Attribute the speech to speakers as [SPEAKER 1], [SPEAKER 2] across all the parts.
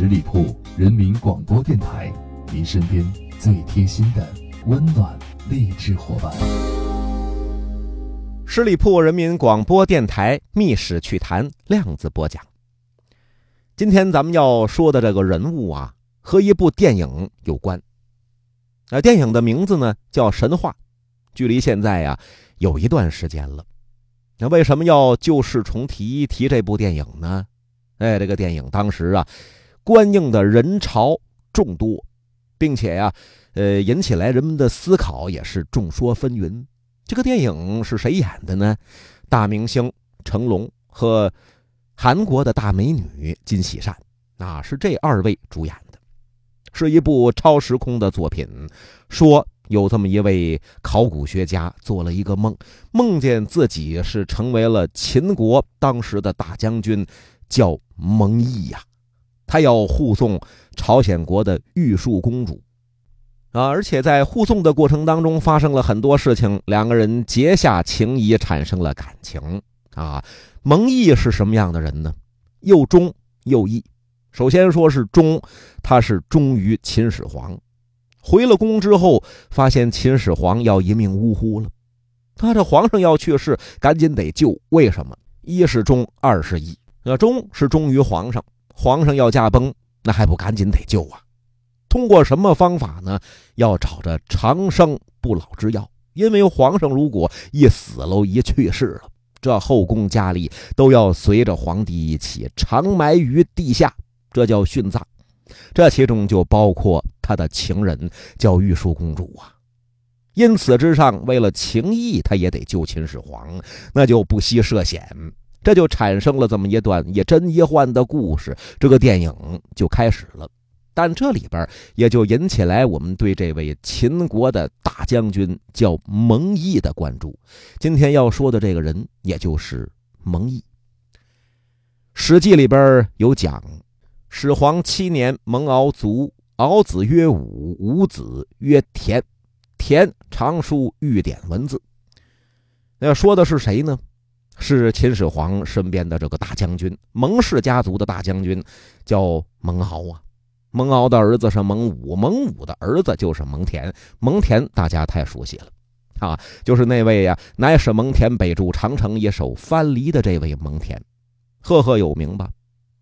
[SPEAKER 1] 十里铺人民广播电台，您身边最贴心的温暖励志伙伴。
[SPEAKER 2] 十里铺人民广播电台《密史趣谈》量子播讲。今天咱们要说的这个人物啊，和一部电影有关。那电影的名字呢叫《神话》，距离现在呀有一段时间了。那为什么要旧事重提提这部电影呢？哎，这个电影当时啊，观映的人潮众多，并且呀，呃，引起来人们的思考也是众说纷纭。这个电影是谁演的呢？大明星成龙和韩国的大美女金喜善，啊，是这二位主演的，是一部超时空的作品。说有这么一位考古学家做了一个梦，梦见自己是成为了秦国当时的大将军，叫蒙毅呀，他要护送朝鲜国的玉树公主。啊！而且在护送的过程当中发生了很多事情，两个人结下情谊，产生了感情。啊，蒙毅是什么样的人呢？又忠又义。首先说是忠，他是忠于秦始皇。回了宫之后，发现秦始皇要一命呜呼了，他这皇上要去世，赶紧得救。为什么？一是忠，二是义。那忠是忠于皇上，皇上要驾崩，那还不赶紧得救啊？通过什么方法呢？要找着长生不老之药。因为皇上如果一死了，一去世了，这后宫佳丽都要随着皇帝一起长埋于地下，这叫殉葬。这其中就包括他的情人，叫玉树公主啊。因此之上，为了情义，他也得救秦始皇，那就不惜涉险。这就产生了这么一段一真一幻的故事。这个电影就开始了。但这里边也就引起来我们对这位秦国的大将军叫蒙毅的关注。今天要说的这个人，也就是蒙毅。《史记》里边有讲：始皇七年，蒙敖卒，敖子曰武，武子曰田，田常书御典文字。那说的是谁呢？是秦始皇身边的这个大将军，蒙氏家族的大将军，叫蒙敖啊。蒙敖的儿子是蒙武，蒙武的儿子就是蒙恬。蒙恬大家太熟悉了，啊，就是那位呀，乃是蒙恬北筑长城一手藩篱的这位蒙恬，赫赫有名吧？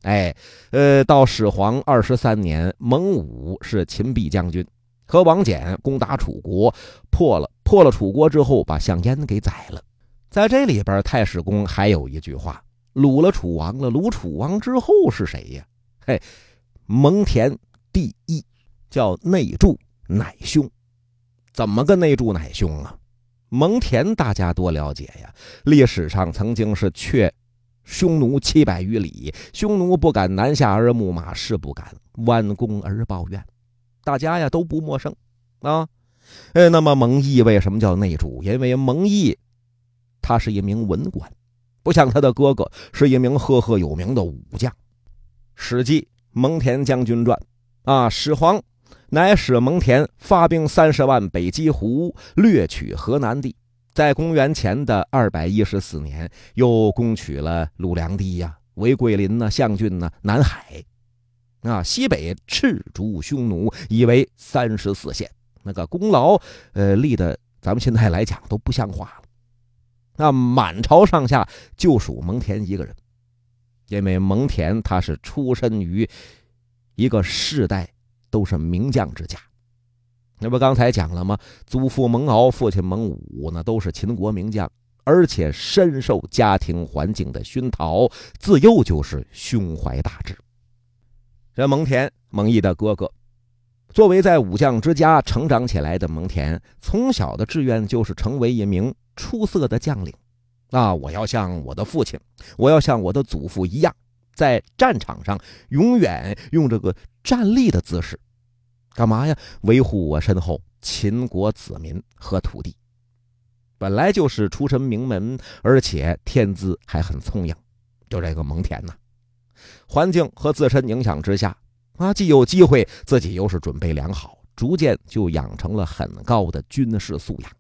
[SPEAKER 2] 哎，呃，到始皇二十三年，蒙武是秦壁将军，和王翦攻打楚国，破了破了楚国之后，把项燕给宰了。在这里边，太史公还有一句话：掳了楚王了，掳楚王之后是谁呀？嘿。蒙恬第一叫内助乃兄，怎么个内助乃兄啊？蒙恬大家多了解呀，历史上曾经是却匈奴七百余里，匈奴不敢南下而牧马，是不敢弯弓而抱怨，大家呀都不陌生啊。呃，那么蒙毅为什么叫内助？因为蒙毅他是一名文官，不像他的哥哥是一名赫赫有名的武将，《史记》。蒙恬将军传，啊，始皇乃使蒙恬发兵三十万北击胡，掠取河南地。在公元前的二百一十四年，又攻取了鲁梁地呀，为桂林呢、象郡呢、南海，啊，西北赤足匈奴，以为三十四县。那个功劳，呃，立的咱们现在来讲都不像话了。那满朝上下就属蒙恬一个人。因为蒙恬他是出身于一个世代都是名将之家，那不刚才讲了吗？祖父蒙敖，父亲蒙武，那都是秦国名将，而且深受家庭环境的熏陶，自幼就是胸怀大志。这蒙恬，蒙毅的哥哥，作为在武将之家成长起来的蒙恬，从小的志愿就是成为一名出色的将领。啊！我要像我的父亲，我要像我的祖父一样，在战场上永远用这个站立的姿势，干嘛呀？维护我身后秦国子民和土地。本来就是出身名门，而且天资还很聪颖，就这个蒙恬呐。环境和自身影响之下，啊，既有机会，自己又是准备良好，逐渐就养成了很高的军事素养。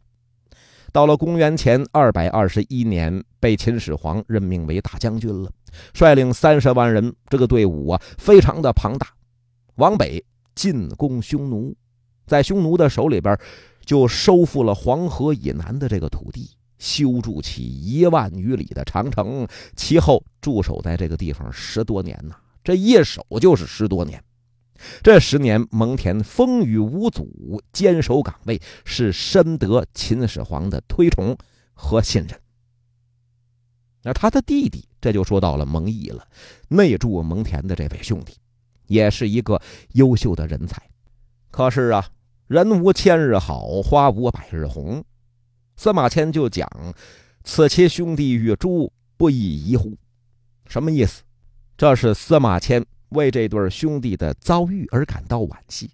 [SPEAKER 2] 到了公元前二百二十一年，被秦始皇任命为大将军了，率领三十万人，这个队伍啊，非常的庞大，往北进攻匈奴，在匈奴的手里边就收复了黄河以南的这个土地，修筑起一万余里的长城，其后驻守在这个地方十多年呐，这一守就是十多年。这十年，蒙恬风雨无阻，坚守岗位，是深得秦始皇的推崇和信任。那他的弟弟，这就说到了蒙毅了，内助蒙恬的这位兄弟，也是一个优秀的人才。可是啊，人无千日好，花无百日红。司马迁就讲：“此其兄弟与诸，不亦宜乎？”什么意思？这是司马迁。为这对兄弟的遭遇而感到惋惜，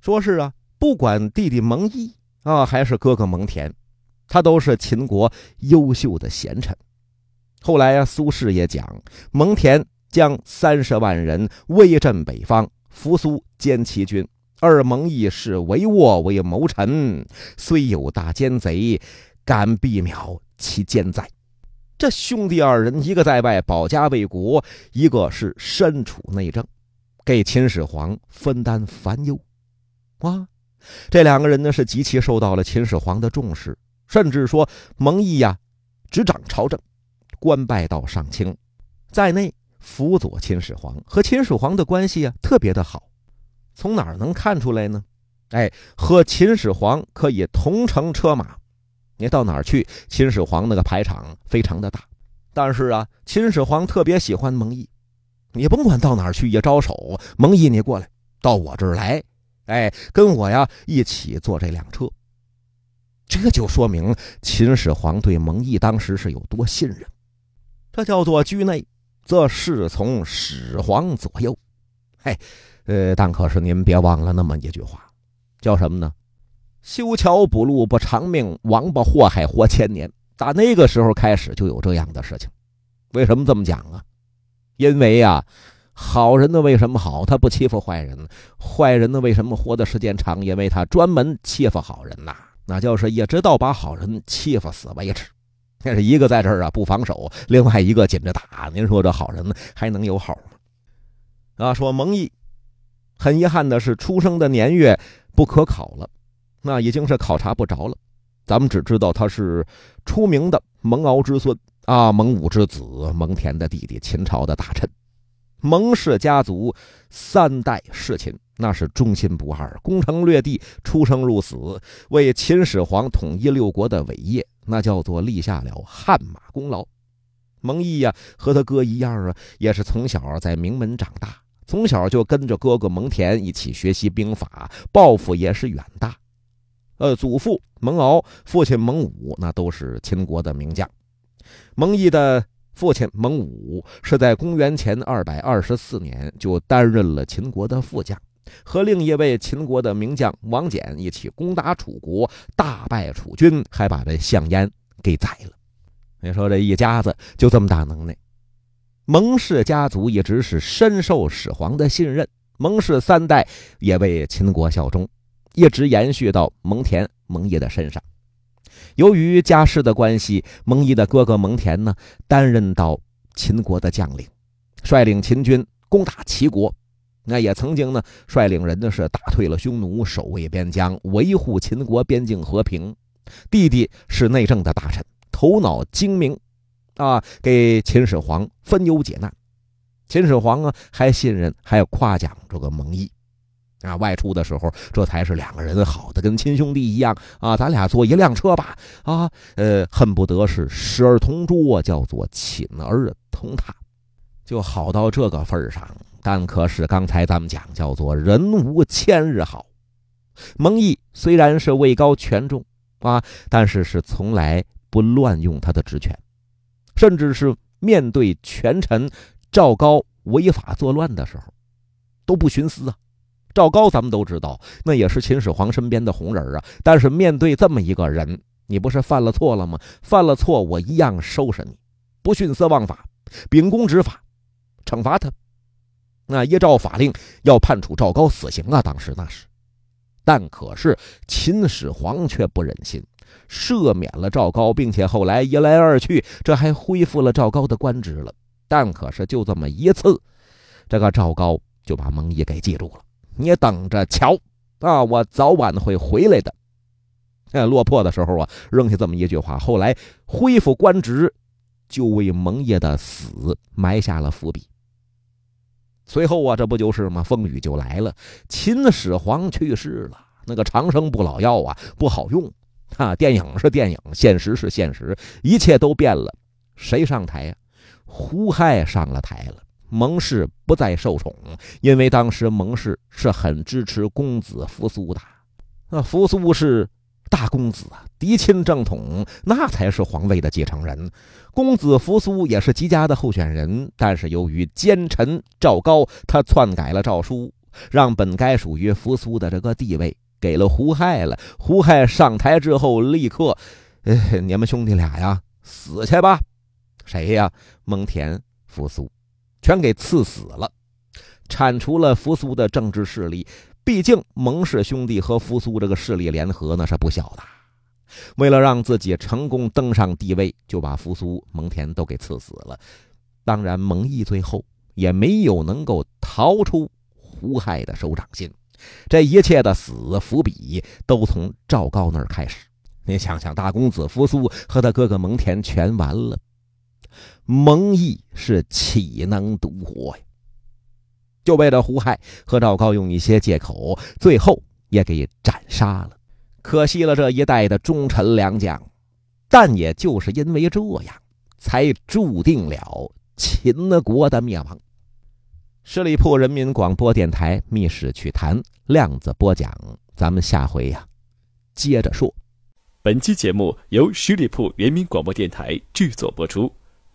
[SPEAKER 2] 说是啊，不管弟弟蒙毅啊，还是哥哥蒙恬，他都是秦国优秀的贤臣。后来啊，苏轼也讲，蒙恬将三十万人威震北方，扶苏兼其军；而蒙毅是帷幄为谋臣，虽有大奸贼，敢避渺其奸在。这兄弟二人，一个在外保家卫国，一个是身处内政，给秦始皇分担烦忧。哇，这两个人呢是极其受到了秦始皇的重视，甚至说蒙毅呀执掌朝政，官拜到上卿，在内辅佐秦始皇，和秦始皇的关系啊特别的好。从哪儿能看出来呢？哎，和秦始皇可以同乘车马。你到哪儿去？秦始皇那个排场非常的大，但是啊，秦始皇特别喜欢蒙毅。你甭管到哪儿去，一招手，蒙毅，你过来，到我这儿来，哎，跟我呀一起坐这辆车。这就说明秦始皇对蒙毅当时是有多信任。这叫做居内，则侍从始皇左右。嘿，呃，但可是您别忘了那么一句话，叫什么呢？修桥补路不偿命，王八祸害活千年。打那个时候开始就有这样的事情，为什么这么讲啊？因为呀，好人呢为什么好？他不欺负坏人；坏人呢为什么活的时间长？因为他专门欺负好人呐。那就是一直到把好人欺负死为止。那是一个在这儿啊不防守，另外一个紧着打。您说这好人还能有好吗？啊，说蒙毅，很遗憾的是出生的年月不可考了。那已经是考察不着了，咱们只知道他是出名的蒙敖之孙啊，蒙武之子，蒙恬的弟弟，秦朝的大臣。蒙氏家族三代侍秦，那是忠心不二，攻城略地，出生入死，为秦始皇统一六国的伟业，那叫做立下了汗马功劳。蒙毅呀，和他哥一样啊，也是从小在名门长大，从小就跟着哥哥蒙恬一起学习兵法，抱负也是远大。呃，祖父蒙敖，父亲蒙武，那都是秦国的名将。蒙毅的父亲蒙武是在公元前二百二十四年就担任了秦国的副将，和另一位秦国的名将王翦一起攻打楚国，大败楚军，还把这项燕给宰了。你说这一家子就这么大能耐，蒙氏家族一直是深受始皇的信任，蒙氏三代也为秦国效忠。一直延续到蒙恬、蒙毅的身上。由于家世的关系，蒙毅的哥哥蒙恬呢，担任到秦国的将领，率领秦军攻打齐国。那也曾经呢，率领人呢是打退了匈奴，守卫边疆，维护秦国边境和平。弟弟是内政的大臣，头脑精明，啊，给秦始皇分忧解难。秦始皇啊，还信任，还要夸奖这个蒙毅。啊，外出的时候，这才是两个人好的跟亲兄弟一样啊！咱俩坐一辆车吧，啊，呃，恨不得是食而同桌，叫做寝而同榻，就好到这个份上。但可是刚才咱们讲叫做人无千日好，蒙毅虽然是位高权重啊，但是是从来不乱用他的职权，甚至是面对权臣赵高违法作乱的时候，都不徇私啊。赵高，咱们都知道，那也是秦始皇身边的红人啊。但是面对这么一个人，你不是犯了错了吗？犯了错，我一样收拾你，不徇私枉法，秉公执法，惩罚他。那依照法令要判处赵高死刑啊。当时那是，但可是秦始皇却不忍心，赦免了赵高，并且后来一来二去，这还恢复了赵高的官职了。但可是就这么一次，这个赵高。就把蒙毅给记住了。你等着瞧，啊，我早晚会回来的。哎，落魄的时候啊，扔下这么一句话，后来恢复官职，就为蒙爷的死埋下了伏笔。随后啊，这不就是吗？风雨就来了，秦始皇去世了，那个长生不老药啊，不好用。啊，电影是电影，现实是现实，一切都变了。谁上台呀？胡亥上了台了。蒙氏不再受宠，因为当时蒙氏是很支持公子扶苏的。那扶苏是大公子啊，嫡亲正统，那才是皇位的继承人。公子扶苏也是极佳的候选人，但是由于奸臣赵高，他篡改了诏书，让本该属于扶苏的这个地位给了胡亥了。胡亥上台之后，立刻，哎，你们兄弟俩呀，死去吧！谁呀？蒙恬、扶苏。全给赐死了，铲除了扶苏的政治势力。毕竟蒙氏兄弟和扶苏这个势力联合那是不小的。为了让自己成功登上帝位，就把扶苏、蒙恬都给赐死了。当然，蒙毅最后也没有能够逃出胡亥的手掌心。这一切的死伏笔都从赵高那儿开始。你想想，大公子扶苏和他哥哥蒙恬全完了。蒙毅是岂能独活呀？就为了胡亥和赵高用一些借口，最后也给斩杀了。可惜了这一代的忠臣良将，但也就是因为这样，才注定了秦国的灭亡。十里铺人民广播电台《密室趣谈》量子播讲，咱们下回呀接着说。
[SPEAKER 3] 本期节目由十里铺人民广播电台制作播出。